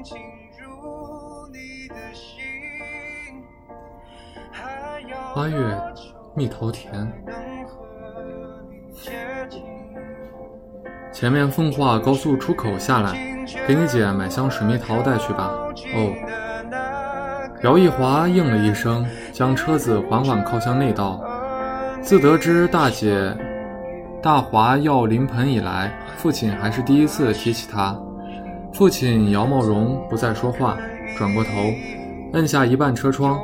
能进入你的心？还要八月蜜桃田，能和你接近？前面奉化高速出口下来，给你姐买箱水蜜桃带去吧。哦。姚一华应了一声，将车子缓缓靠向内道。自得知大姐大华要临盆以来，父亲还是第一次提起她。父亲姚茂荣不再说话，转过头，摁下一半车窗。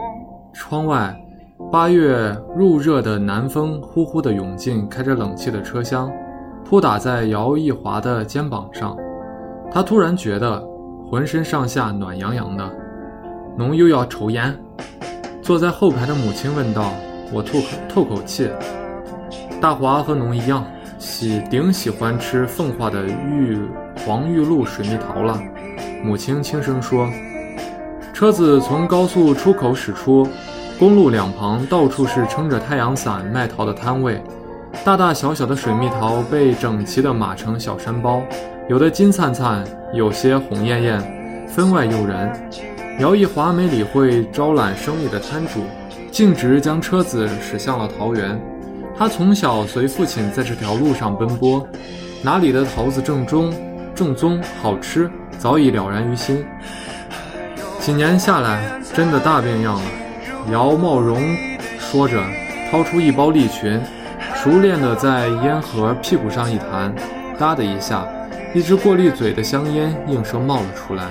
窗外，八月入热的南风呼呼地涌进开着冷气的车厢，扑打在姚一华的肩膀上。他突然觉得浑身上下暖洋洋的。侬又要抽烟？坐在后排的母亲问道。我吐口吐口气。大华和侬一样，喜顶喜欢吃奉化的玉黄玉露水蜜桃了。母亲轻声说。车子从高速出口驶出，公路两旁到处是撑着太阳伞卖桃的摊位，大大小小的水蜜桃被整齐地码成小山包，有的金灿灿，有些红艳艳，分外诱人。姚一华没理会招揽生意的摊主，径直将车子驶向了桃园。他从小随父亲在这条路上奔波，哪里的桃子正宗、正宗好吃，早已了然于心。几年下来，真的大变样了。姚茂荣说着，掏出一包利群，熟练地在烟盒屁股上一弹，哒的一下，一支过滤嘴的香烟应声冒了出来。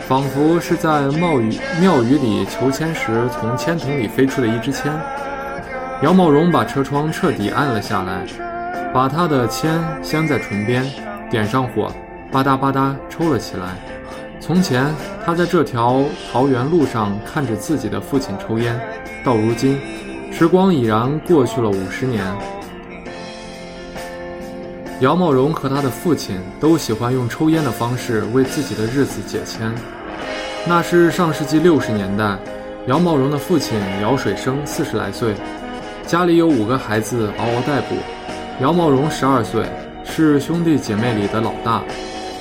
仿佛是在庙宇庙宇里求签时从签筒里飞出的一支签。姚茂荣把车窗彻底按了下来，把他的签镶在唇边，点上火，吧嗒吧嗒抽了起来。从前他在这条桃园路上看着自己的父亲抽烟，到如今，时光已然过去了五十年。姚茂荣和他的父亲都喜欢用抽烟的方式为自己的日子解签。那是上世纪六十年代，姚茂荣的父亲姚水生四十来岁，家里有五个孩子嗷嗷待哺。姚茂荣十二岁，是兄弟姐妹里的老大。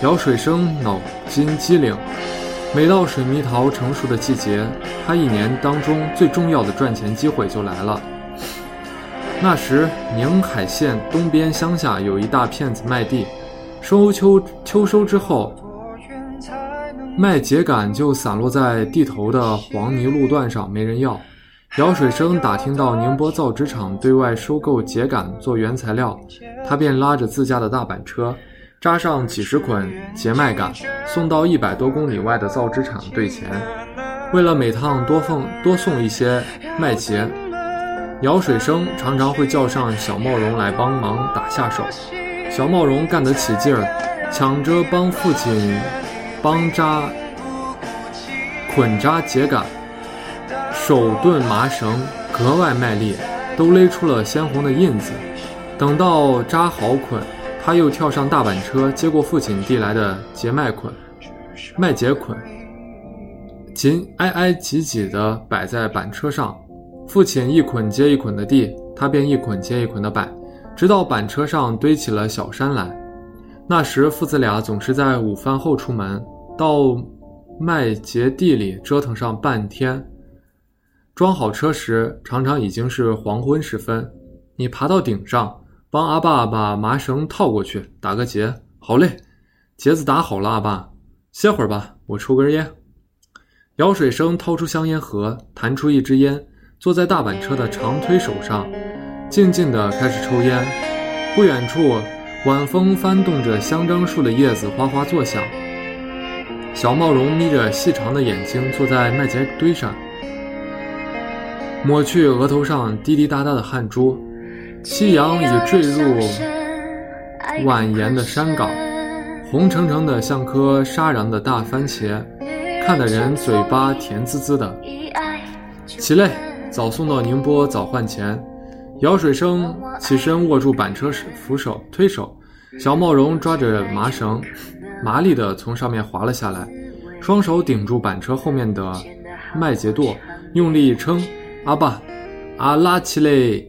姚水生脑筋机灵，每到水蜜桃成熟的季节，他一年当中最重要的赚钱机会就来了。那时，宁海县东边乡下有一大片子麦地，收秋秋收之后，麦秸秆就散落在地头的黄泥路段上，没人要。姚水生打听到宁波造纸厂对外收购秸秆做原材料，他便拉着自家的大板车，扎上几十捆秸麦秆，送到一百多公里外的造纸厂兑钱。为了每趟多奉多送一些麦秸。姚水生常常会叫上小茂荣来帮忙打下手，小茂荣干得起劲儿，抢着帮父亲帮扎捆扎秸秆，手顿麻绳格外卖力，都勒出了鲜红的印子。等到扎好捆，他又跳上大板车，接过父亲递来的结麦捆、麦秸捆，紧挨挨挤挤地摆在板车上。父亲一捆接一捆的递，他便一捆接一捆的摆，直到板车上堆起了小山来。那时父子俩总是在午饭后出门，到麦秸地里折腾上半天。装好车时，常常已经是黄昏时分。你爬到顶上，帮阿爸把麻绳套过去，打个结。好嘞，结子打好了，阿爸，歇会儿吧，我抽根烟。姚水生掏出香烟盒，弹出一支烟，坐在大板车的长推手上，静静地开始抽烟。不远处，晚风翻动着香樟树的叶子，哗哗作响。小茂荣眯着细长的眼睛，坐在麦秸堆上，抹去额头上滴滴答答的汗珠。夕阳已坠入蜿蜒的山岗，红澄澄的像颗沙瓤的大番茄，看得人嘴巴甜滋滋的。起来，早送到宁波，早换钱。姚水生起身握住板车扶手推手，小茂荣抓着麻绳，麻利地从上面滑了下来，双手顶住板车后面的麦秸垛，用力一撑。阿爸，阿拉起来！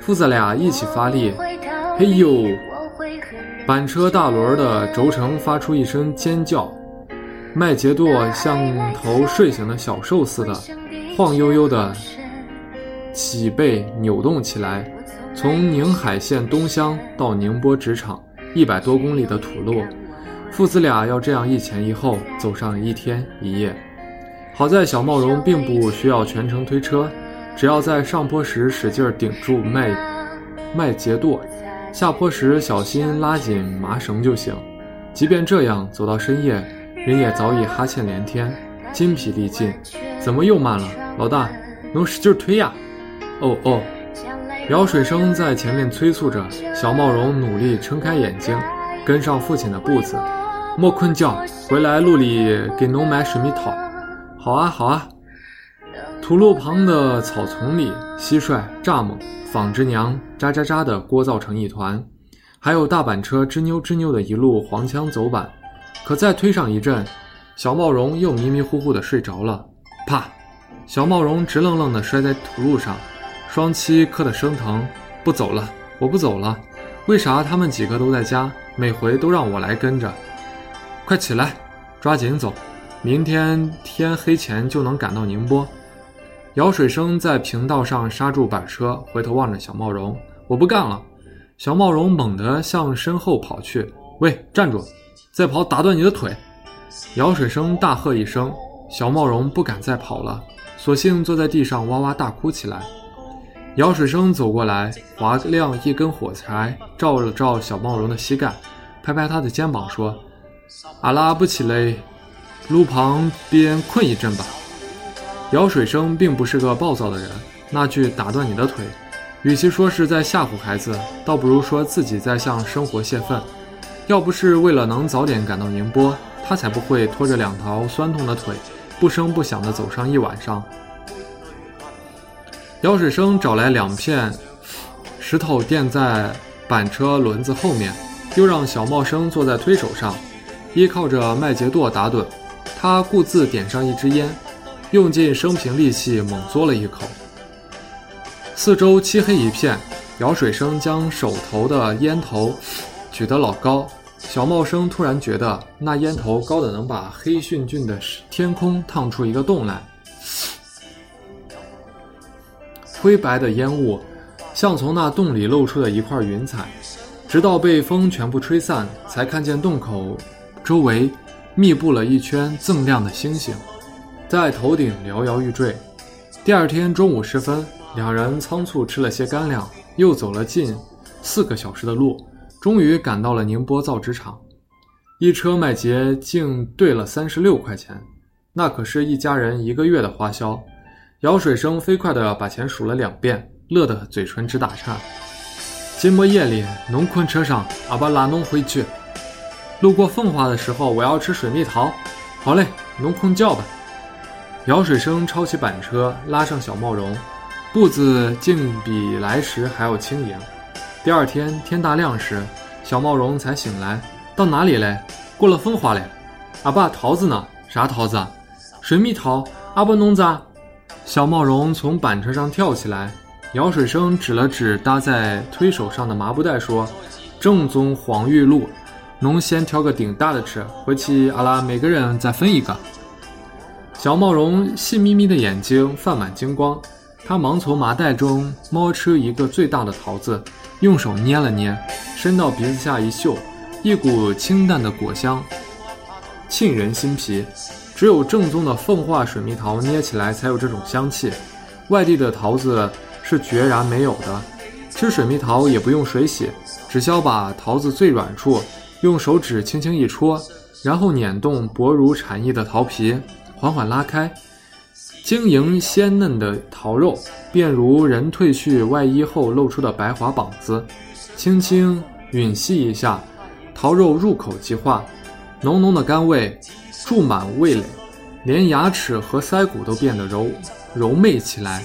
父子俩一起发力，嘿呦！板车大轮的轴承发出一声尖叫，麦秸垛像头睡醒的小兽似的，晃悠悠的脊背扭动起来。从宁海县东乡到宁波纸厂，一百多公里的土路，父子俩要这样一前一后走上一天一夜。好在小茂荣并不需要全程推车。只要在上坡时使劲顶住麦麦秸垛，下坡时小心拉紧麻绳就行。即便这样，走到深夜，人也早已哈欠连天，筋疲力尽。怎么又慢了？老大，能使劲推呀！哦哦，姚水生在前面催促着，小茂荣努力撑开眼睛，跟上父亲的步子。莫困觉，回来路里给侬买水蜜桃。好啊，好啊。土路旁的草丛里，蟋蟀、蚱蜢、纺织娘喳喳喳的聒噪成一团，还有大板车吱扭吱扭的一路黄腔走板。可再推上一阵，小茂荣又迷迷糊糊的睡着了。啪！小茂荣直愣愣的摔在土路上，双膝磕得生疼。不走了，我不走了。为啥他们几个都在家，每回都让我来跟着？快起来，抓紧走，明天天黑前就能赶到宁波。姚水生在平道上刹住板车，回头望着小茂荣：“我不干了！”小茂荣猛地向身后跑去：“喂，站住！再跑打断你的腿！”姚水生大喝一声，小茂荣不敢再跑了，索性坐在地上哇哇大哭起来。姚水生走过来，划亮一根火柴，照了照小茂荣的膝盖，拍拍他的肩膀说：“阿拉不起来，路旁边困一阵吧。”姚水生并不是个暴躁的人，那句打断你的腿，与其说是在吓唬孩子，倒不如说自己在向生活泄愤。要不是为了能早点赶到宁波，他才不会拖着两条酸痛的腿，不声不响地走上一晚上。姚水生找来两片石头垫在板车轮子后面，又让小茂生坐在推手上，依靠着麦秸垛打盹。他故自点上一支烟。用尽生平力气，猛嘬了一口。四周漆黑一片，姚水生将手头的烟头举得老高。小茂生突然觉得那烟头高的能把黑黢黢的天空烫出一个洞来。灰白的烟雾像从那洞里露出的一块云彩，直到被风全部吹散，才看见洞口周围密布了一圈锃亮的星星。在头顶摇摇欲坠。第二天中午时分，两人仓促吃了些干粮，又走了近四个小时的路，终于赶到了宁波造纸厂。一车麦秸竟兑了三十六块钱，那可是一家人一个月的花销。姚水生飞快地把钱数了两遍，乐得嘴唇直打颤。今末夜里，农困车上，阿巴拉侬回去。路过奉化的时候，我要吃水蜜桃。好嘞，农困叫吧。姚水生抄起板车，拉上小茂荣，步子竟比来时还要轻盈。第二天天大亮时，小茂荣才醒来。到哪里嘞？过了风华嘞。阿爸，桃子呢？啥桃子？水蜜桃。阿爸，弄子。小茂荣从板车上跳起来。姚水生指了指搭在推手上的麻布袋，说：“正宗黄玉露，侬先挑个顶大的吃，回去阿拉每个人再分一个。”小茂荣细眯眯的眼睛泛满金光，他忙从麻袋中摸出一个最大的桃子，用手捏了捏，伸到鼻子下一嗅，一股清淡的果香沁人心脾。只有正宗的奉化水蜜桃捏起来才有这种香气，外地的桃子是决然没有的。吃水蜜桃也不用水洗，只需要把桃子最软处用手指轻轻一戳，然后捻动薄如蝉翼的桃皮，缓缓拉开，晶莹鲜嫩的桃肉便如人褪去外衣后露出的白滑膀子，轻轻吮吸一下，桃肉入口即化，浓浓的甘味注满味蕾，连牙齿和腮骨都变得柔柔媚起来。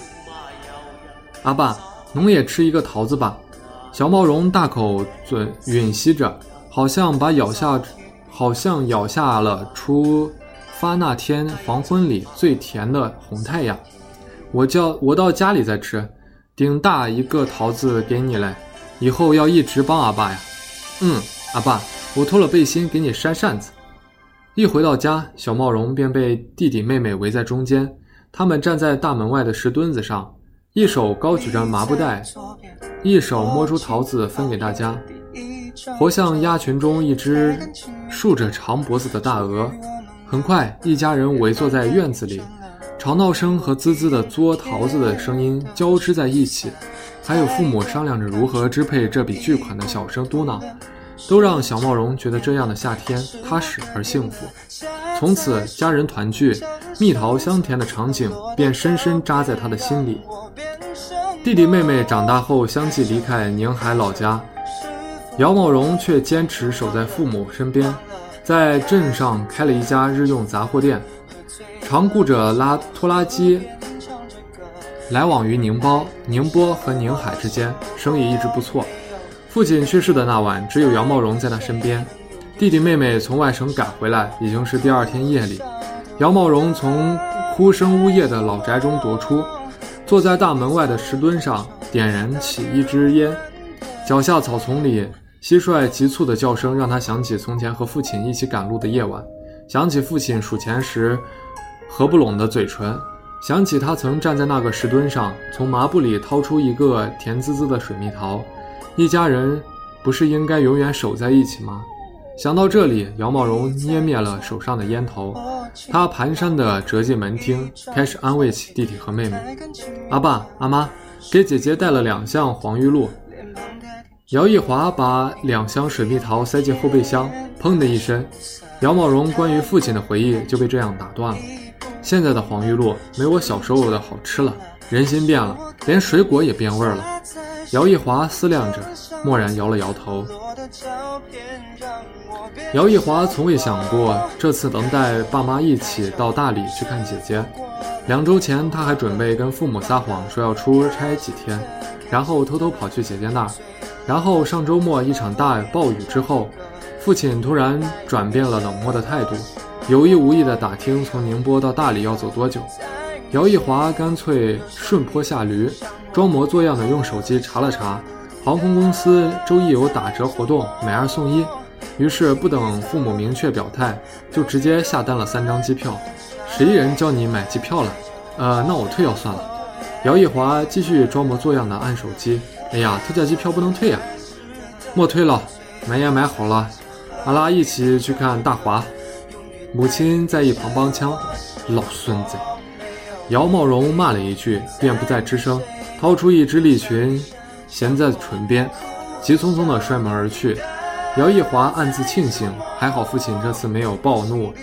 阿爸。侬也吃一个桃子吧，小毛绒大口嘴吮吸着，好像把咬下，好像咬下了出发那天黄昏里最甜的红太阳。我叫我到家里再吃，顶大一个桃子给你嘞，以后要一直帮阿爸呀。嗯，阿爸，我脱了背心给你扇扇子。一回到家，小毛绒便被弟弟妹妹围在中间，他们站在大门外的石墩子上。一手高举着麻布袋，一手摸出桃子分给大家，活像鸭群中一只竖着长脖子的大鹅。很快，一家人围坐在院子里，吵闹声和滋滋的嘬桃子的声音交织在一起，还有父母商量着如何支配这笔巨款的小声嘟囔，都让小茂荣觉得这样的夏天踏实而幸福。从此，家人团聚、蜜桃香甜的场景便深深扎在他的心里。弟弟妹妹长大后相继离开宁海老家，姚茂荣却坚持守在父母身边，在镇上开了一家日用杂货店，常雇着拉拖拉机，来往于宁波、宁波和宁海之间，生意一直不错。父亲去世的那晚，只有姚茂荣在他身边。弟弟妹妹从外省赶回来，已经是第二天夜里。姚茂荣从哭声呜咽的老宅中踱出。坐在大门外的石墩上，点燃起一支烟。脚下草丛里，蟋蟀急促的叫声让他想起从前和父亲一起赶路的夜晚，想起父亲数钱时合不拢的嘴唇，想起他曾站在那个石墩上，从麻布里掏出一个甜滋滋的水蜜桃。一家人不是应该永远守在一起吗？想到这里，姚茂荣捏灭了手上的烟头。他蹒跚地折进门厅，开始安慰起弟弟和妹妹：“阿爸、阿妈，给姐姐带了两箱黄玉露。”姚一华把两箱水蜜桃塞进后备箱，砰的一声，姚茂荣关于父亲的回忆就被这样打断了。现在的黄玉露没我小时候的好吃了，人心变了，连水果也变味了。姚一华思量着，蓦然摇了摇头。姚一华从未想过这次能带爸妈一起到大理去看姐姐。两周前，他还准备跟父母撒谎说要出差几天，然后偷偷跑去姐姐那儿。然后上周末一场大暴雨之后，父亲突然转变了冷漠的态度，有意无意地打听从宁波到大理要走多久。姚一华干脆顺坡下驴，装模作样的用手机查了查，航空公司周一有打折活动，买二送一。于是不等父母明确表态，就直接下单了三张机票。谁人教你买机票了？呃，那我退掉算了。姚一华继续装模作样的按手机。哎呀，特价机票不能退呀！莫退了，买也买好了。阿拉一起去看大华。母亲在一旁帮腔：“老孙子！”姚茂荣骂了一句，便不再吱声，掏出一支利群，衔在唇边，急匆匆地摔门而去。姚一华暗自庆幸，还好父亲这次没有暴怒，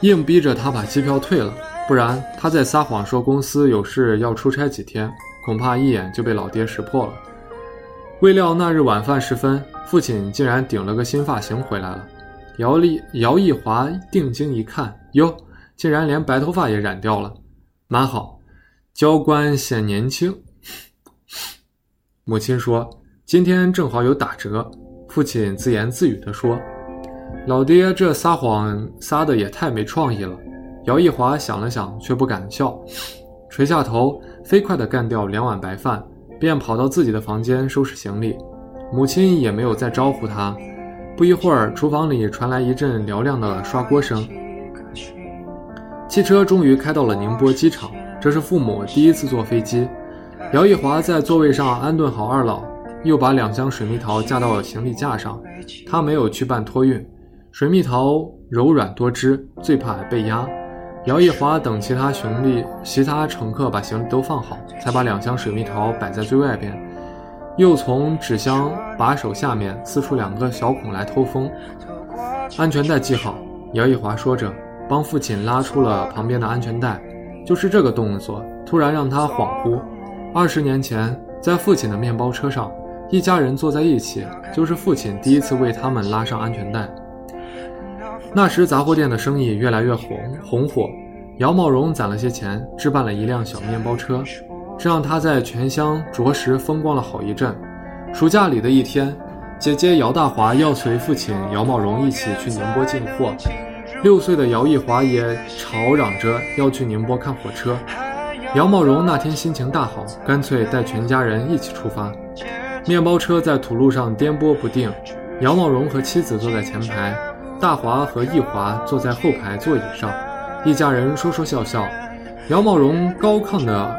硬逼着他把机票退了，不然他再撒谎说公司有事要出差几天，恐怕一眼就被老爹识破了。未料那日晚饭时分，父亲竟然顶了个新发型回来了。姚丽、姚一华定睛一看，哟，竟然连白头发也染掉了，蛮好，教官显年轻。母亲说：“今天正好有打折。”父亲自言自语地说：“老爹这撒谎撒的也太没创意了。”姚一华想了想，却不敢笑，垂下头，飞快地干掉两碗白饭，便跑到自己的房间收拾行李。母亲也没有再招呼他。不一会儿，厨房里传来一阵嘹亮的刷锅声。汽车终于开到了宁波机场，这是父母第一次坐飞机。姚一华在座位上安顿好二老。又把两箱水蜜桃架到了行李架上，他没有去办托运。水蜜桃柔软多汁，最怕被压。姚一华等其他行李、其他乘客把行李都放好，才把两箱水蜜桃摆在最外边，又从纸箱把手下面撕出两个小孔来透风。安全带系好，姚一华说着，帮父亲拉出了旁边的安全带。就是这个动作，突然让他恍惚。二十年前，在父亲的面包车上，一家人坐在一起，就是父亲第一次为他们拉上安全带。那时杂货店的生意越来越红红火，姚茂荣攒了些钱，置办了一辆小面包车，这让他在全乡着实风光了好一阵。暑假里的一天，姐姐姚大华要随父亲姚茂荣一起去宁波进货，六岁的姚艺华也吵嚷着要去宁波看火车。姚茂荣那天心情大好，干脆带全家人一起出发。面包车在土路上颠簸不定，姚茂荣和妻子坐在前排。大华和易华坐在后排座椅上，一家人说说笑笑。姚茂荣高亢的、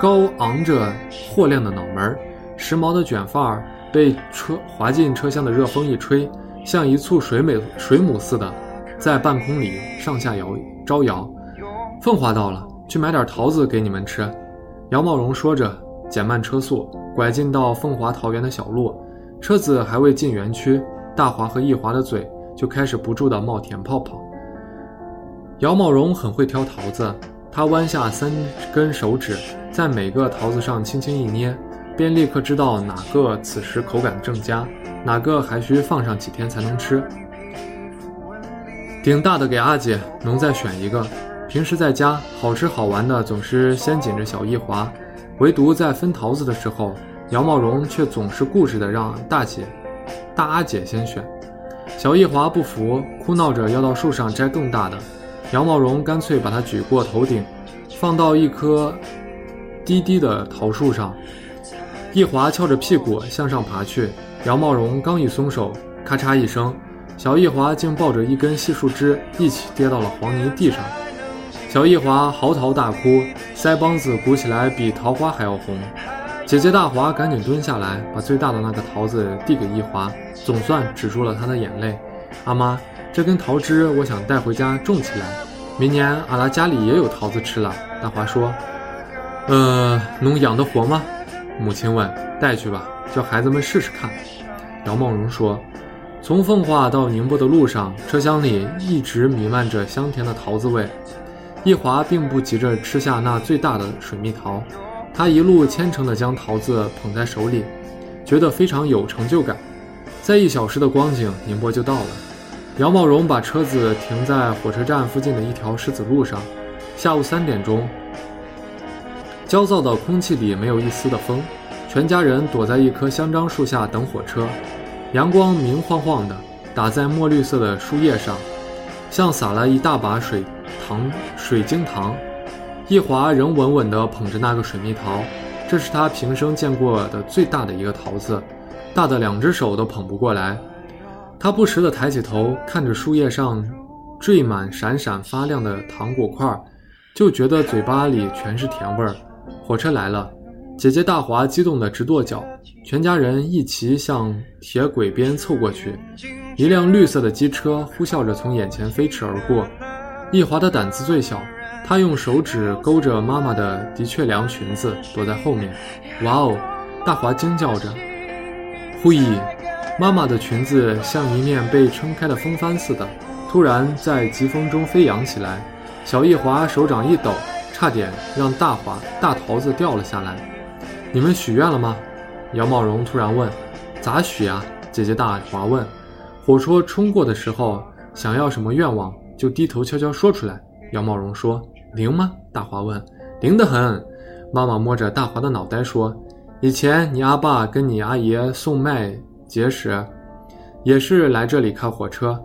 高昂着霍亮的脑门，时髦的卷发被车滑进车厢的热风一吹，像一簇水美水母似的，在半空里上下摇招摇。凤华到了，去买点桃子给你们吃。姚茂荣说着，减慢车速，拐进到凤华桃园的小路。车子还未进园区，大华和易华的嘴。就开始不住地冒甜泡泡。姚茂荣很会挑桃子，他弯下三根手指，在每个桃子上轻轻一捏，便立刻知道哪个此时口感正佳，哪个还需放上几天才能吃。顶大的给阿姐，能再选一个。平时在家，好吃好玩的总是先紧着小易华，唯独在分桃子的时候，姚茂荣却总是固执的让大姐、大阿姐先选。小易华不服，哭闹着要到树上摘更大的。杨茂荣干脆把它举过头顶，放到一棵低低的桃树上。易华翘着屁股向上爬去，杨茂荣刚一松手，咔嚓一声，小易华竟抱着一根细树枝一起跌到了黄泥地上。小易华嚎啕大哭，腮帮子鼓起来比桃花还要红。姐姐大华赶紧蹲下来，把最大的那个桃子递给一华，总算止住了他的眼泪。阿妈，这根桃枝我想带回家种起来，明年阿拉家里也有桃子吃了。大华说：“呃，能养得活吗？”母亲问。带去吧，叫孩子们试试看。姚茂荣说：“从奉化到宁波的路上，车厢里一直弥漫着香甜的桃子味。一华并不急着吃下那最大的水蜜桃。”他一路虔诚地将桃子捧在手里，觉得非常有成就感。在一小时的光景，宁波就到了。姚茂荣把车子停在火车站附近的一条石子路上。下午三点钟，焦躁的空气里没有一丝的风，全家人躲在一棵香樟树下等火车。阳光明晃晃的，打在墨绿色的树叶上，像撒了一大把水糖、水晶糖。易华仍稳稳地捧着那个水蜜桃，这是他平生见过的最大的一个桃子，大的两只手都捧不过来。他不时地抬起头，看着树叶上缀满闪闪发亮的糖果块，就觉得嘴巴里全是甜味儿。火车来了，姐姐大华激动得直跺脚，全家人一齐向铁轨边凑过去。一辆绿色的机车呼啸着从眼前飞驰而过。易华的胆子最小。他用手指勾着妈妈的的确良裙子，躲在后面。哇哦！大华惊叫着。呼咦！妈妈的裙子像一面被撑开的风帆似的，突然在疾风中飞扬起来。小易华手掌一抖，差点让大华大桃子掉了下来。你们许愿了吗？姚茂荣突然问。咋许啊？姐姐大华问。火车冲过的时候，想要什么愿望，就低头悄悄说出来。姚茂荣说。灵吗？大华问。灵得很。妈妈摸着大华的脑袋说：“以前你阿爸跟你阿爷送麦秸时，也是来这里看火车。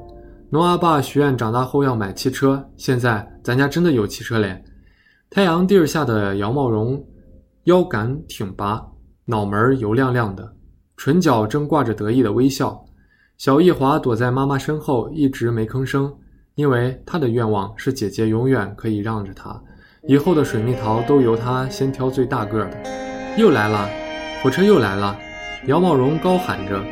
农阿爸许愿长大后要买汽车，现在咱家真的有汽车嘞。”太阳地儿下的姚茂荣，腰杆挺拔，脑门油亮亮的，唇角正挂着得意的微笑。小易华躲在妈妈身后，一直没吭声。因为他的愿望是姐姐永远可以让着他，以后的水蜜桃都由他先挑最大个的。又来了，火车又来了！姚茂荣高喊着，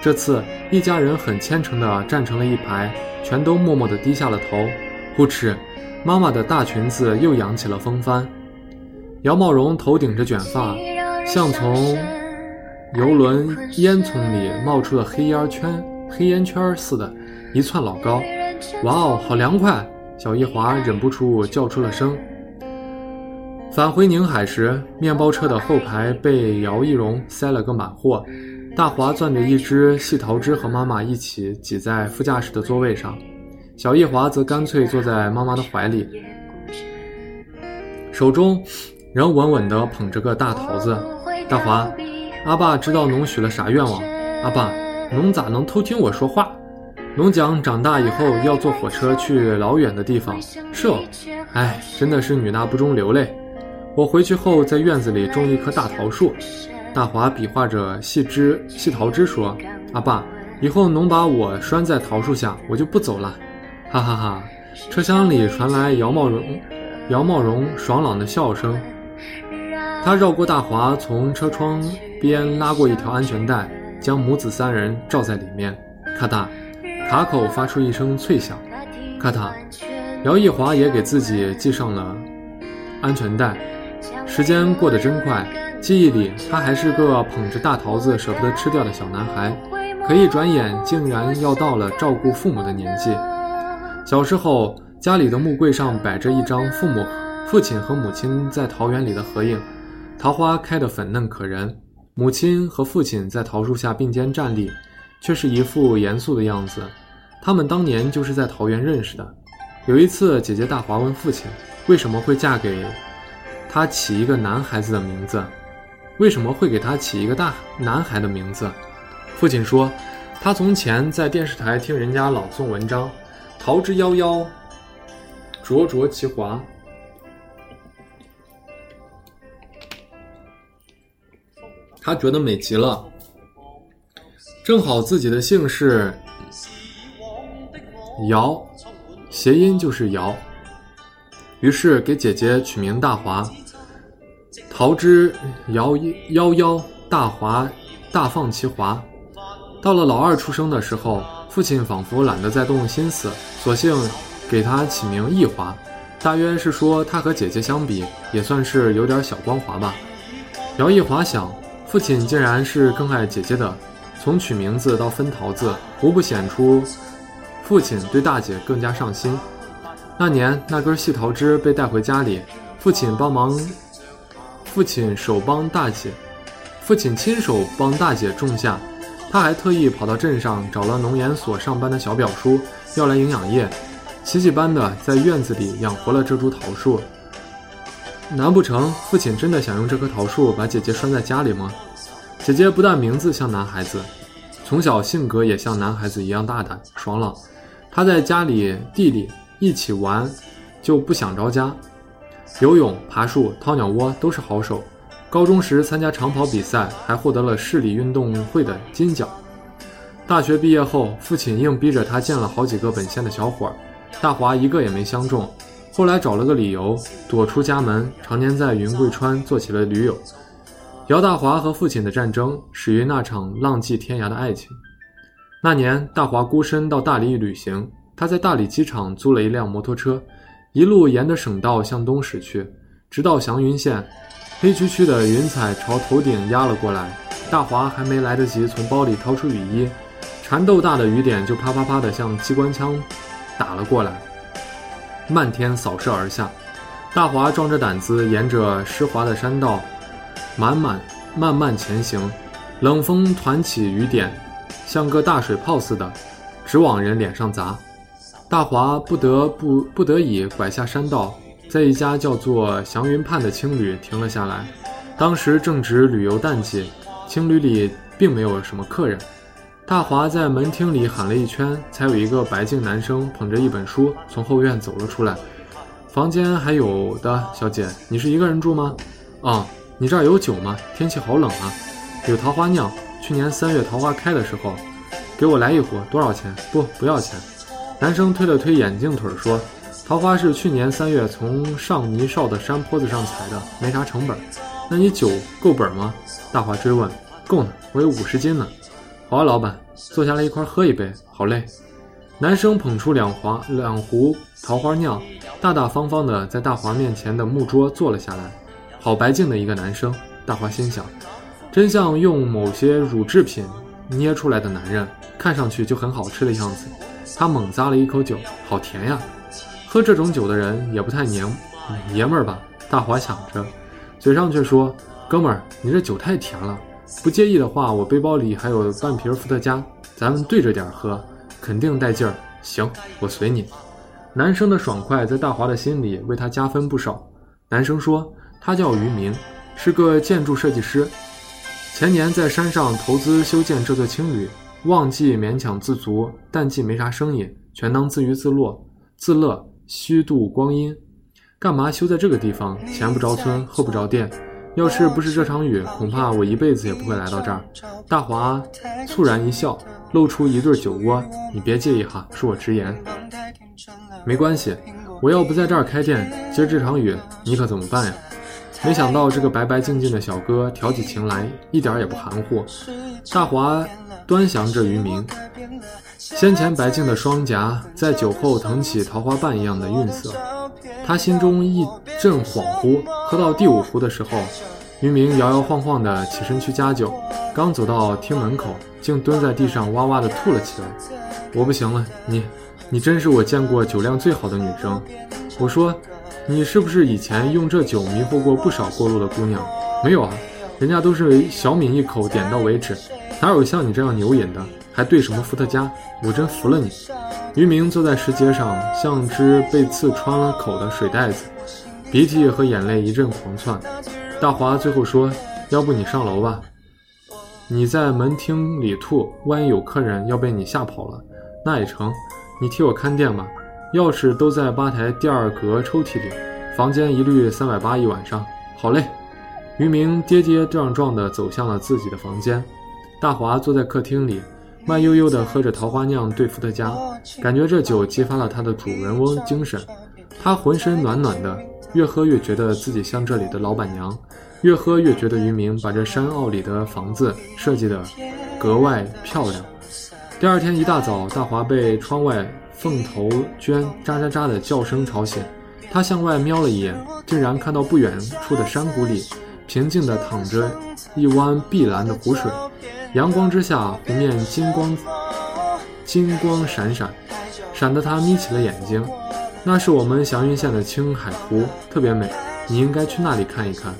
这次一家人很虔诚地站成了一排，全都默默地低下了头。呼哧，妈妈的大裙子又扬起了风帆。姚茂荣头顶着卷发，像从游轮烟囱里冒出的黑烟圈、黑烟圈似的，一窜老高。哇哦，好凉快！小一华忍不住叫出了声。返回宁海时，面包车的后排被姚一荣塞了个满货。大华攥着一只细桃枝，和妈妈一起挤在副驾驶的座位上。小易华则干脆坐在妈妈的怀里，手中仍稳稳地捧着个大桃子。大华，阿爸知道侬许了啥愿望？阿爸，侬咋能偷听我说话？农讲长大以后要坐火车去老远的地方。是哦，哎，真的是女大不中留泪。我回去后，在院子里种一棵大桃树。大华比划着细枝细桃枝说：“阿爸，以后侬把我拴在桃树下，我就不走了。”哈哈哈！车厢里传来姚茂荣、姚茂荣爽朗的笑声。他绕过大华，从车窗边拉过一条安全带，将母子三人罩在里面。咔嗒，卡口发出一声脆响。咔嗒，姚一华也给自己系上了安全带。时间过得真快，记忆里他还是个捧着大桃子舍不得吃掉的小男孩，可一转眼竟然要到了照顾父母的年纪。小时候，家里的木柜上摆着一张父母、父亲和母亲在桃园里的合影，桃花开得粉嫩可人，母亲和父亲在桃树下并肩站立，却是一副严肃的样子。他们当年就是在桃园认识的。有一次，姐姐大华问父亲，为什么会嫁给？他起一个男孩子的名字，为什么会给他起一个大男孩的名字？父亲说，他从前在电视台听人家朗诵文章，“桃之夭夭，灼灼其华”，他觉得美极了。正好自己的姓氏姚，谐音就是姚，于是给姐姐取名大华。桃之夭夭夭，大华大放其华。到了老二出生的时候，父亲仿佛懒得再动心思，索性给他起名易华，大约是说他和姐姐相比，也算是有点小光华吧。姚易华想，父亲竟然是更爱姐姐的，从取名字到分桃子，无不显出父亲对大姐更加上心。那年那根细桃枝被带回家里，父亲帮忙。父亲手帮大姐，父亲亲手帮大姐种下，他还特意跑到镇上找了农研所上班的小表叔要来营养液，奇迹般的在院子里养活了这株桃树。难不成父亲真的想用这棵桃树把姐姐拴在家里吗？姐姐不但名字像男孩子，从小性格也像男孩子一样大胆爽朗，他在家里地里一起玩，就不想着家。游泳、爬树、掏鸟窝都是好手。高中时参加长跑比赛，还获得了市里运动会的金奖。大学毕业后，父亲硬逼着他见了好几个本县的小伙儿，大华一个也没相中。后来找了个理由，躲出家门，常年在云贵川做起了驴友。姚大华和父亲的战争始于那场浪迹天涯的爱情。那年，大华孤身到大理旅行，他在大理机场租了一辆摩托车。一路沿着省道向东驶去，直到祥云县，黑黢黢的云彩朝头顶压了过来。大华还没来得及从包里掏出雨衣，蚕豆大的雨点就啪啪啪地像机关枪打了过来，漫天扫射而下。大华壮着胆子沿着湿滑的山道，满满慢慢前行。冷风团起雨点，像个大水泡似的，直往人脸上砸。大华不得不不得已拐下山道，在一家叫做祥云畔的青旅停了下来。当时正值旅游淡季，青旅里并没有什么客人。大华在门厅里喊了一圈，才有一个白净男生捧着一本书从后院走了出来。房间还有的，小姐，你是一个人住吗？啊，你这儿有酒吗？天气好冷啊。有桃花酿，去年三月桃花开的时候，给我来一壶，多少钱？不，不要钱。男生推了推眼镜腿，说：“桃花是去年三月从上泥哨的山坡子上采的，没啥成本。那你酒够本吗？”大华追问：“够呢，我有五十斤呢。”好啊，老板，坐下来一块喝一杯，好嘞。男生捧出两华两壶桃花酿，大大方方的在大华面前的木桌坐了下来。好白净的一个男生，大华心想，真像用某些乳制品捏出来的男人，看上去就很好吃的样子。他猛咂了一口酒，好甜呀！喝这种酒的人也不太娘爷们儿吧？大华想着，嘴上却说：“哥们儿，你这酒太甜了，不介意的话，我背包里还有半瓶伏特加，咱们对着点喝。”肯定带劲儿，行，我随你。男生的爽快在大华的心里为他加分不少。男生说，他叫于明，是个建筑设计师，前年在山上投资修建这座青旅，旺季勉强自足，淡季没啥生意，全当自娱自乐，自乐虚度光阴。干嘛修在这个地方？前不着村，后不着店。要是不是这场雨，恐怕我一辈子也不会来到这儿。大华猝然一笑。露出一对酒窝，你别介意哈，恕我直言。没关系，我要不在这儿开店，今儿这场雨你可怎么办呀？没想到这个白白净净的小哥挑起情来，一点也不含糊。大华端详着于明，先前白净的双颊在酒后腾起桃花瓣一样的晕色，他心中一阵恍惚。喝到第五壶的时候，于明摇摇晃晃地起身去加酒，刚走到厅门口。竟蹲在地上哇哇地吐了起来。我不行了，你，你真是我见过酒量最好的女生。我说，你是不是以前用这酒迷惑过不少过路的姑娘？没有啊，人家都是小抿一口，点到为止，哪有像你这样牛饮的？还兑什么伏特加？我真服了你。于明坐在石阶上，像只被刺穿了口的水袋子，鼻涕和眼泪一阵狂窜。大华最后说：“要不你上楼吧。”你在门厅里吐，万一有客人要被你吓跑了，那也成。你替我看店吧，钥匙都在吧台第二格抽屉里。房间一律三百八一晚上。好嘞。于明跌跌撞撞地走向了自己的房间。大华坐在客厅里，慢悠悠地喝着桃花酿兑伏特加，感觉这酒激发了他的主人翁精神。他浑身暖暖的，越喝越觉得自己像这里的老板娘。越喝越觉得于明把这山坳里的房子设计得格外漂亮。第二天一大早，大华被窗外凤头鹃喳喳喳的叫声吵醒。他向外瞄了一眼，竟然看到不远处的山谷里平静地躺着一湾碧蓝的湖水。阳光之下，湖面金光金光闪闪，闪得他眯起了眼睛。那是我们祥云县的青海湖，特别美，你应该去那里看一看。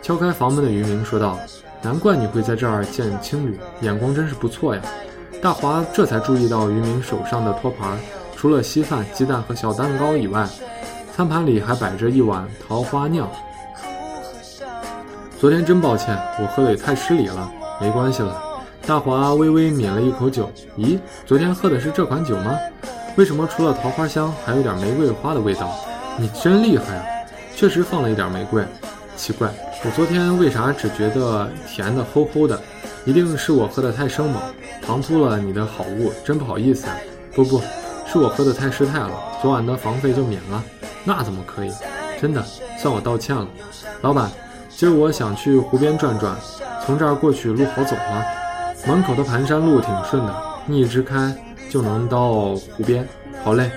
敲开房门的渔民说道：“难怪你会在这儿见青旅，眼光真是不错呀。”大华这才注意到渔民手上的托盘，除了稀饭、鸡蛋和小蛋糕以外，餐盘里还摆着一碗桃花酿。昨天真抱歉，我喝的也太失礼了。没关系了。大华微微抿了一口酒，咦，昨天喝的是这款酒吗？为什么除了桃花香，还有点玫瑰花的味道？你真厉害啊！确实放了一点玫瑰。奇怪，我昨天为啥只觉得甜的齁齁的？一定是我喝的太生猛，唐突了你的好物，真不好意思啊！不不，是我喝的太失态了，昨晚的房费就免了。那怎么可以？真的，算我道歉了。老板，今儿我想去湖边转转，从这儿过去路好走吗？门口的盘山路挺顺的，你一直开就能到湖边。好嘞。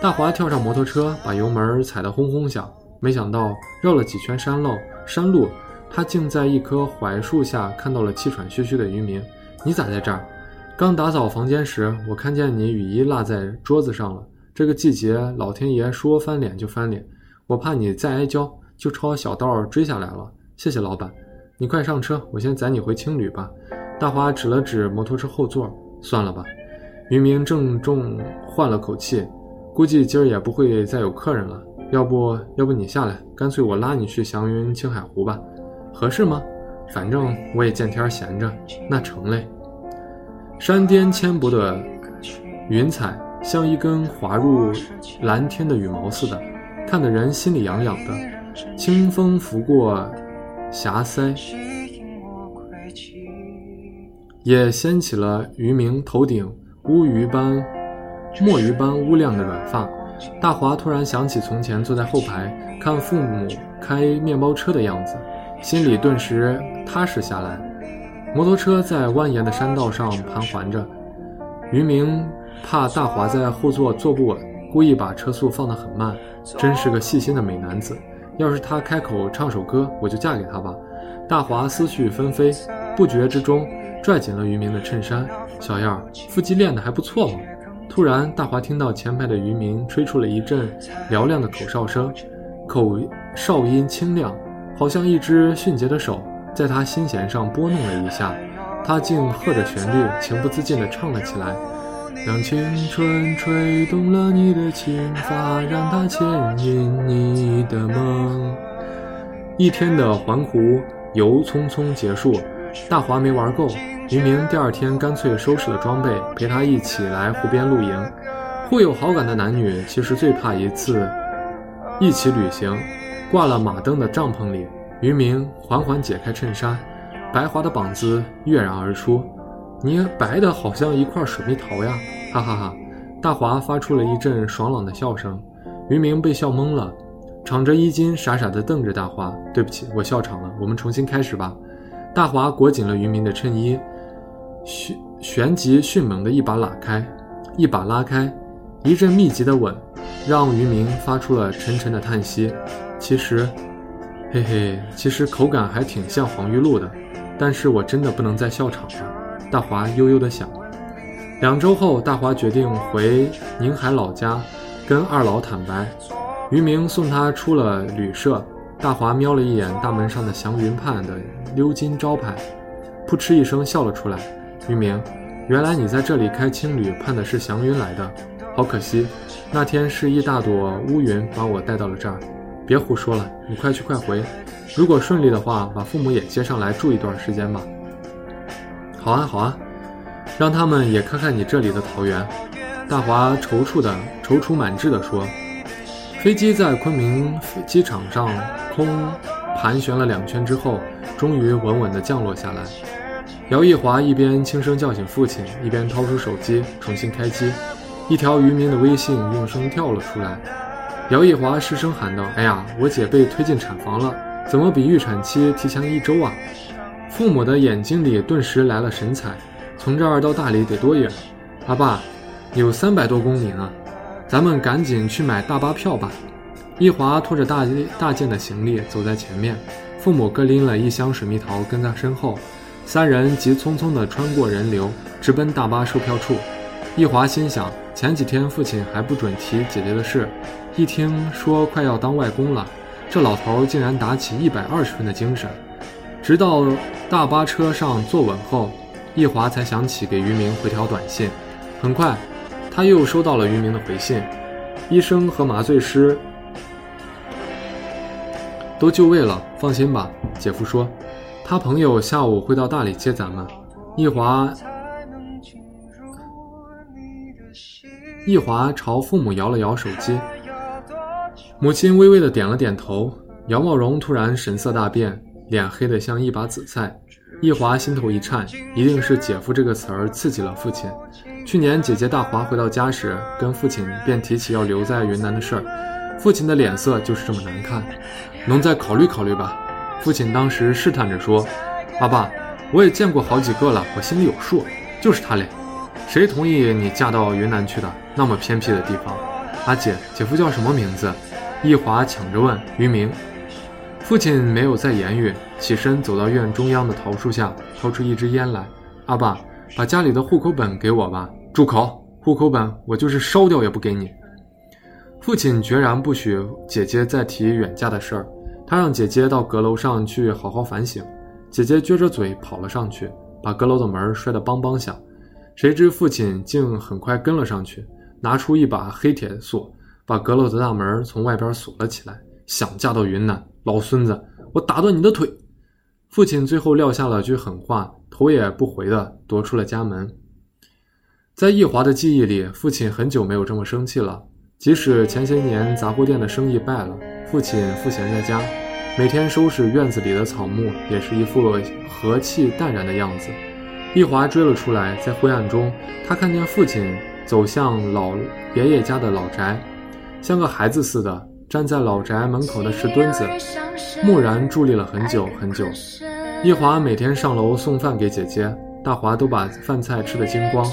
大华跳上摩托车，把油门踩得轰轰响。没想到绕了几圈山路，山路，他竟在一棵槐树下看到了气喘吁吁的渔民。你咋在这儿？刚打扫房间时，我看见你雨衣落在桌子上了。这个季节，老天爷说翻脸就翻脸，我怕你再挨浇，就抄小道追下来了。谢谢老板，你快上车，我先载你回青旅吧。大华指了指摩托车后座，算了吧。渔民郑重换了口气，估计今儿也不会再有客人了。要不要不你下来，干脆我拉你去祥云青海湖吧，合适吗？反正我也见天闲着，那成嘞。山巅纤薄的云彩像一根滑入蓝天的羽毛似的，看得人心里痒痒的。清风拂过霞腮，也掀起了渔民头顶乌鱼般、墨鱼般乌亮的软发。大华突然想起从前坐在后排看父母开面包车的样子，心里顿时踏实下来。摩托车在蜿蜒的山道上盘桓着，于明怕大华在后座坐不稳，故意把车速放得很慢。真是个细心的美男子。要是他开口唱首歌，我就嫁给他吧。大华思绪纷飞，不觉之中拽紧了于明的衬衫。小样，腹肌练得还不错嘛。突然，大华听到前排的渔民吹出了一阵嘹亮的口哨声，口哨音清亮，好像一只迅捷的手在他心弦上拨弄了一下。他竟和着旋律，情不自禁地唱了起来：“让青春吹动了你的青发，让它牵引你的梦。”一天的环湖游匆匆结束，大华没玩够。渔明第二天干脆收拾了装备，陪他一起来湖边露营。互有好感的男女，其实最怕一次一起旅行。挂了马灯的帐篷里，渔明缓缓解开衬衫，白滑的膀子跃然而出。你白的好像一块水蜜桃呀！哈哈哈！大华发出了一阵爽朗的笑声，渔明被笑懵了，敞着衣襟，傻傻地瞪着大华。对不起，我笑场了，我们重新开始吧。大华裹紧了渔明的衬衣。旋旋即迅猛的一把拉开，一把拉开，一阵密集的吻，让渔民发出了沉沉的叹息。其实，嘿嘿，其实口感还挺像黄玉露的。但是我真的不能再笑场了。大华悠悠地想。两周后，大华决定回宁海老家，跟二老坦白。渔民送他出了旅社。大华瞄了一眼大门上的祥云畔的鎏金招牌，扑哧一声笑了出来。渔明，原来你在这里开青旅，盼的是祥云来的。好可惜，那天是一大朵乌云把我带到了这儿。别胡说了，你快去快回。如果顺利的话，把父母也接上来住一段时间吧。好啊，好啊，让他们也看看你这里的桃源。大华踌躇的踌躇满志地说。飞机在昆明机场上空盘旋了两圈之后，终于稳稳地降落下来。姚一华一边轻声叫醒父亲，一边掏出手机重新开机。一条渔民的微信应声跳了出来。姚一华失声喊道：“哎呀，我姐被推进产房了，怎么比预产期提前一周啊？”父母的眼睛里顿时来了神采。从这儿到大理得多远？阿爸，有三百多公里呢。咱们赶紧去买大巴票吧。一华拖着大大件的行李走在前面，父母各拎了一箱水蜜桃跟在身后。三人急匆匆地穿过人流，直奔大巴售票处。一华心想：前几天父亲还不准提姐姐的事，一听说快要当外公了，这老头竟然打起一百二十分的精神。直到大巴车上坐稳后，一华才想起给于明回条短信。很快，他又收到了于明的回信：医生和麻醉师都就位了，放心吧。姐夫说。他朋友下午会到大理接咱们。易华，易华朝父母摇了摇手机，母亲微微的点了点头。姚茂荣突然神色大变，脸黑得像一把紫菜。易华心头一颤，一定是“姐夫”这个词儿刺激了父亲。去年姐姐大华回到家时，跟父亲便提起要留在云南的事儿，父亲的脸色就是这么难看。能再考虑考虑吧。父亲当时试探着说：“阿爸，我也见过好几个了，我心里有数，就是他俩。谁同意你嫁到云南去的？那么偏僻的地方。”阿姐，姐夫叫什么名字？一华抢着问。于明。父亲没有再言语，起身走到院中央的桃树下，掏出一支烟来。阿爸，把家里的户口本给我吧。住口！户口本我就是烧掉也不给你。父亲决然不许姐姐再提远嫁的事儿。他让姐姐到阁楼上去好好反省。姐姐撅着嘴跑了上去，把阁楼的门摔得梆梆响。谁知父亲竟很快跟了上去，拿出一把黑铁锁，把阁楼的大门从外边锁了起来。想嫁到云南，老孙子，我打断你的腿！父亲最后撂下了句狠话，头也不回地夺出了家门。在易华的记忆里，父亲很久没有这么生气了。即使前些年杂货店的生意败了，父亲赋闲在家。每天收拾院子里的草木，也是一副和气淡然的样子。一华追了出来，在灰暗中，他看见父亲走向老爷爷家的老宅，像个孩子似的站在老宅门口的石墩子，木然伫立了很久很久。一华每天上楼送饭给姐姐，大华都把饭菜吃得精光。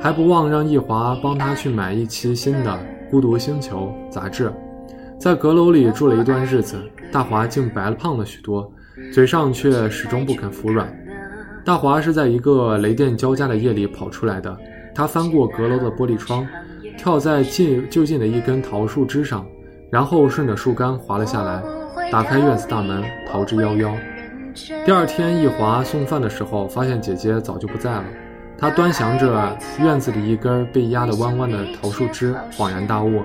还不忘让易华帮他去买一期新的《孤独星球》杂志。在阁楼里住了一段日子，大华竟白了胖了许多，嘴上却始终不肯服软。大华是在一个雷电交加的夜里跑出来的，他翻过阁楼的玻璃窗，跳在近就近的一根桃树枝上，然后顺着树干滑了下来，打开院子大门，逃之夭夭。第二天，一华送饭的时候，发现姐姐早就不在了。他端详着院子里一根被压得弯弯的桃树枝，恍然大悟。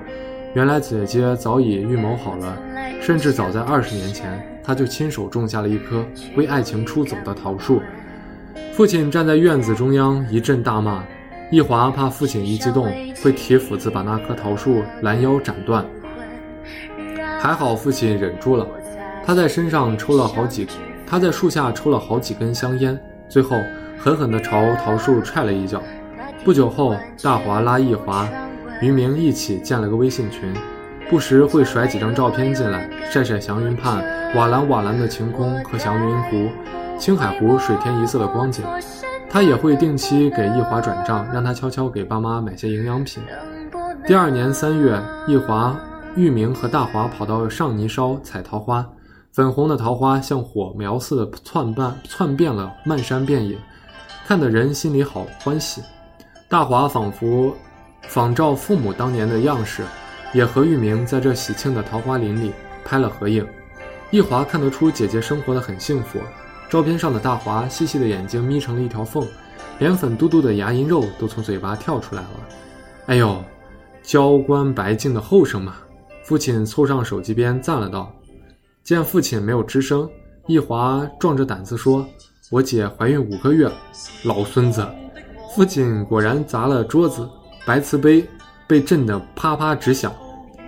原来姐姐早已预谋好了，甚至早在二十年前，他就亲手种下了一棵为爱情出走的桃树。父亲站在院子中央一阵大骂，易华怕父亲一激动会提斧子把那棵桃树拦腰斩断，还好父亲忍住了。他在身上抽了好几，他在树下抽了好几根香烟，最后狠狠地朝桃树踹了一脚。不久后，大华拉易华。于明一起建了个微信群，不时会甩几张照片进来，晒晒祥云畔瓦蓝瓦蓝的晴空和祥云湖、青海湖水天一色的光景。他也会定期给易华转账，让他悄悄给爸妈买些营养品。第二年三月，易华、玉明和大华跑到上泥梢采桃花，粉红的桃花像火苗似的窜半窜遍了漫山遍野，看得人心里好欢喜。大华仿佛。仿照父母当年的样式，也和玉明在这喜庆的桃花林里拍了合影。易华看得出姐姐生活的很幸福。照片上的大华细细的眼睛眯成了一条缝，连粉嘟嘟的牙龈肉都从嘴巴跳出来了。哎呦，娇冠白净的后生嘛！父亲凑上手机边赞了道。见父亲没有吱声，一华壮着胆子说：“我姐怀孕五个月。”老孙子！父亲果然砸了桌子。白瓷杯被震得啪啪直响，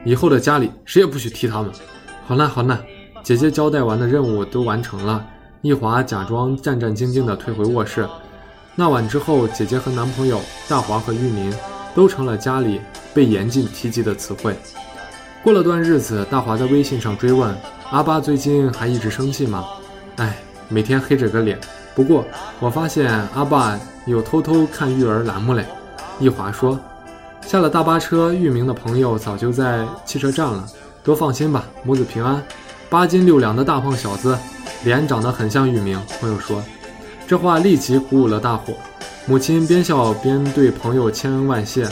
以后的家里谁也不许踢他们。好呢，好呢，姐姐交代完的任务都完成了。易华假装战战兢兢地退回卧室。那晚之后，姐姐和男朋友大华和玉明都成了家里被严禁提及的词汇。过了段日子，大华在微信上追问：“阿爸最近还一直生气吗？”哎，每天黑着个脸。不过我发现阿爸有偷偷看育儿栏目嘞。易华说。下了大巴车，玉明的朋友早就在汽车站了。都放心吧，母子平安。八斤六两的大胖小子，脸长得很像玉明。朋友说，这话立即鼓舞了大伙。母亲边笑边对朋友千恩万谢。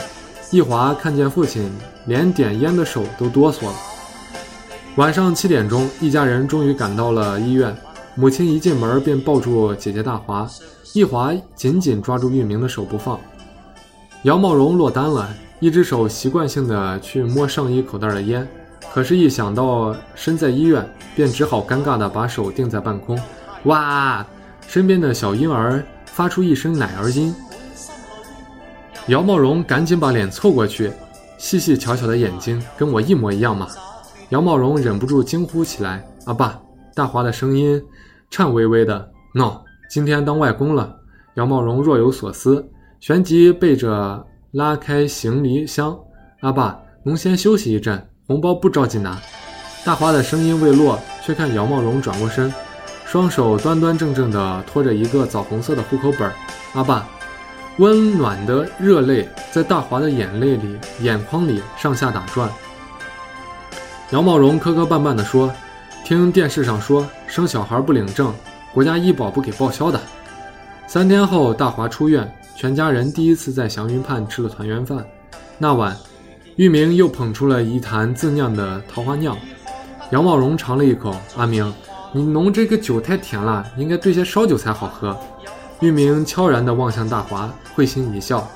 易华看见父亲，连点烟的手都哆嗦了。晚上七点钟，一家人终于赶到了医院。母亲一进门便抱住姐姐大华，易华紧紧抓住玉明的手不放。姚茂荣落单了。一只手习惯性的去摸上衣口袋的烟，可是，一想到身在医院，便只好尴尬的把手定在半空。哇！身边的小婴儿发出一声奶儿音。姚茂荣赶紧把脸凑过去，细细巧巧的眼睛跟我一模一样嘛。姚茂荣忍不住惊呼起来：“阿爸！”大华的声音颤巍巍的：“no，今天当外公了。”姚茂荣若有所思，旋即背着。拉开行李箱，阿爸，您先休息一阵，红包不着急拿。大华的声音未落，却看姚茂荣转过身，双手端端正正地托着一个枣红色的户口本。阿爸，温暖的热泪在大华的眼泪里、眼眶里上下打转。姚茂荣磕磕绊绊地说：“听电视上说，生小孩不领证，国家医保不给报销的。”三天后，大华出院。全家人第一次在祥云畔吃了团圆饭。那晚，玉明又捧出了一坛自酿的桃花酿。杨茂荣尝了一口：“阿明，你浓这个酒太甜了，应该兑些烧酒才好喝。”玉明悄然地望向大华，会心一笑：“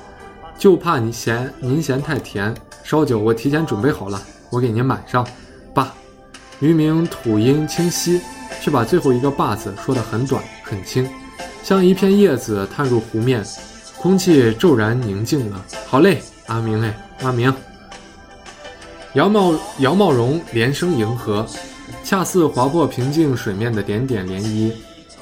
就怕你嫌您嫌太甜，烧酒我提前准备好了，我给您满上。”爸，玉明吐音清晰，却把最后一个“爸”字说得很短很轻，像一片叶子探入湖面。空气骤然宁静了。好嘞，阿明嘞，阿明。姚茂姚茂荣连声迎合，恰似划破平静水面的点点涟漪。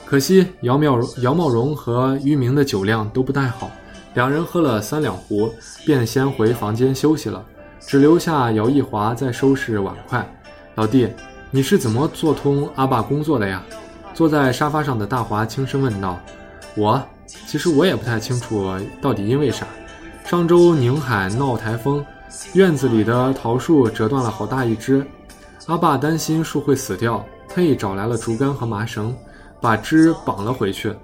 可惜姚茂姚茂荣和于明的酒量都不太好，两人喝了三两壶，便先回房间休息了，只留下姚一华在收拾碗筷。老弟，你是怎么做通阿爸工作的呀？坐在沙发上的大华轻声问道。我。其实我也不太清楚到底因为啥，上周宁海闹台风，院子里的桃树折断了好大一枝。阿爸担心树会死掉，特意找来了竹竿和麻绳，把枝绑了回去。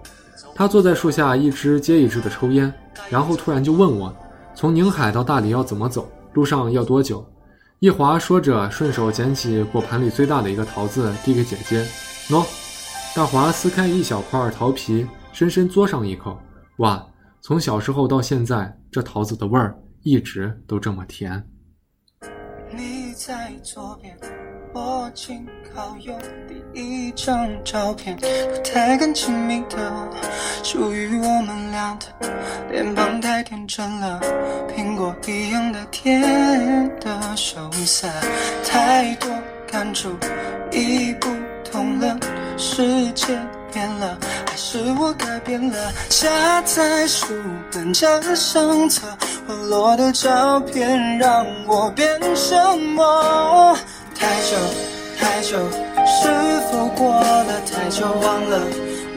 他坐在树下，一支接一支的抽烟，然后突然就问我：“从宁海到大理要怎么走？路上要多久？”一华说着，顺手捡起果盘里最大的一个桃子，递给姐姐：“喏。”大华撕开一小块桃皮，深深嘬上一口。哇！从小时候到现在，这桃子的味儿一直都这么甜。你在左边。我紧靠右，第一张照片不太敢亲密的，属于我们俩的，脸庞太天真了，苹果一样的甜的羞涩，太多感触已不同了，世界变了，还是我改变了？夹在书本夹相册，滑落的照片让我变沉默？太久太久，是否过了太久？忘了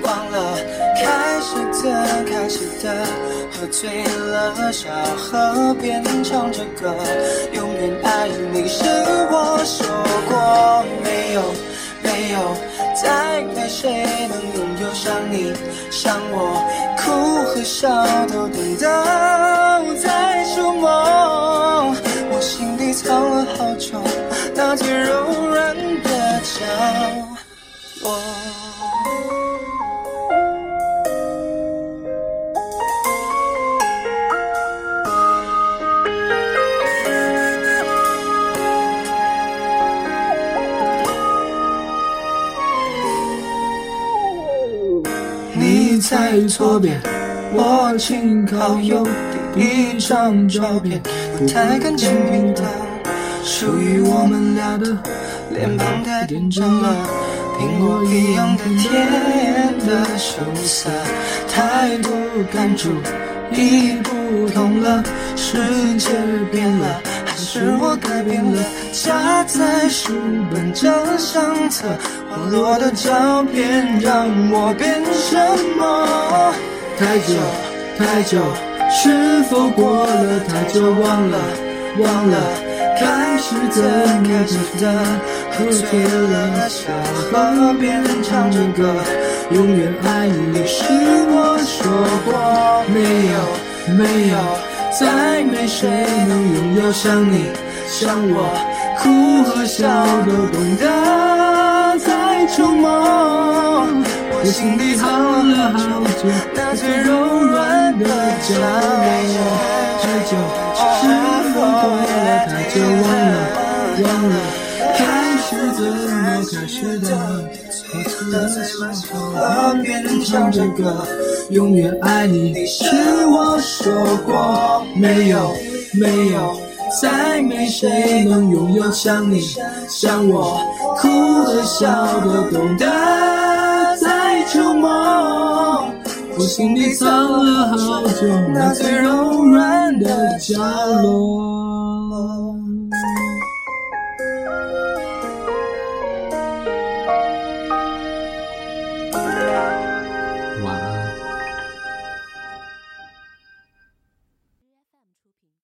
忘了，开始的开始的，喝醉了，小河边唱着歌，永远爱你是我说过，没有没有，再没谁能拥有像你像我，哭和笑都等到在触摸，我心底藏了好久。那最柔软的角落。在左边，我紧靠右，第一张照片不太敢亲密的。属于我们俩的脸庞太天真了，苹果一样的甜的羞涩，太多感触已不同了，世界变了，是我改变了？夹在书本这相册，滑落的照片让我变什么？太久太久，是否过了太久？忘了忘了。开始怎么记得？喝醉了，小河边唱着歌，永远爱你是我说过。没有没有，再没谁能拥有像你像我，哭和笑都懂得在触摸。我心底藏了好久，那最柔软的角落。太久，是否过了太久？忘了，忘了，是怎么开始的？我在河边唱着歌，永远爱你是我说过。没有，没有，再没谁能拥有像你，像我，哭和笑都懂得在触摸。我心里藏了好久，那最柔软的角落。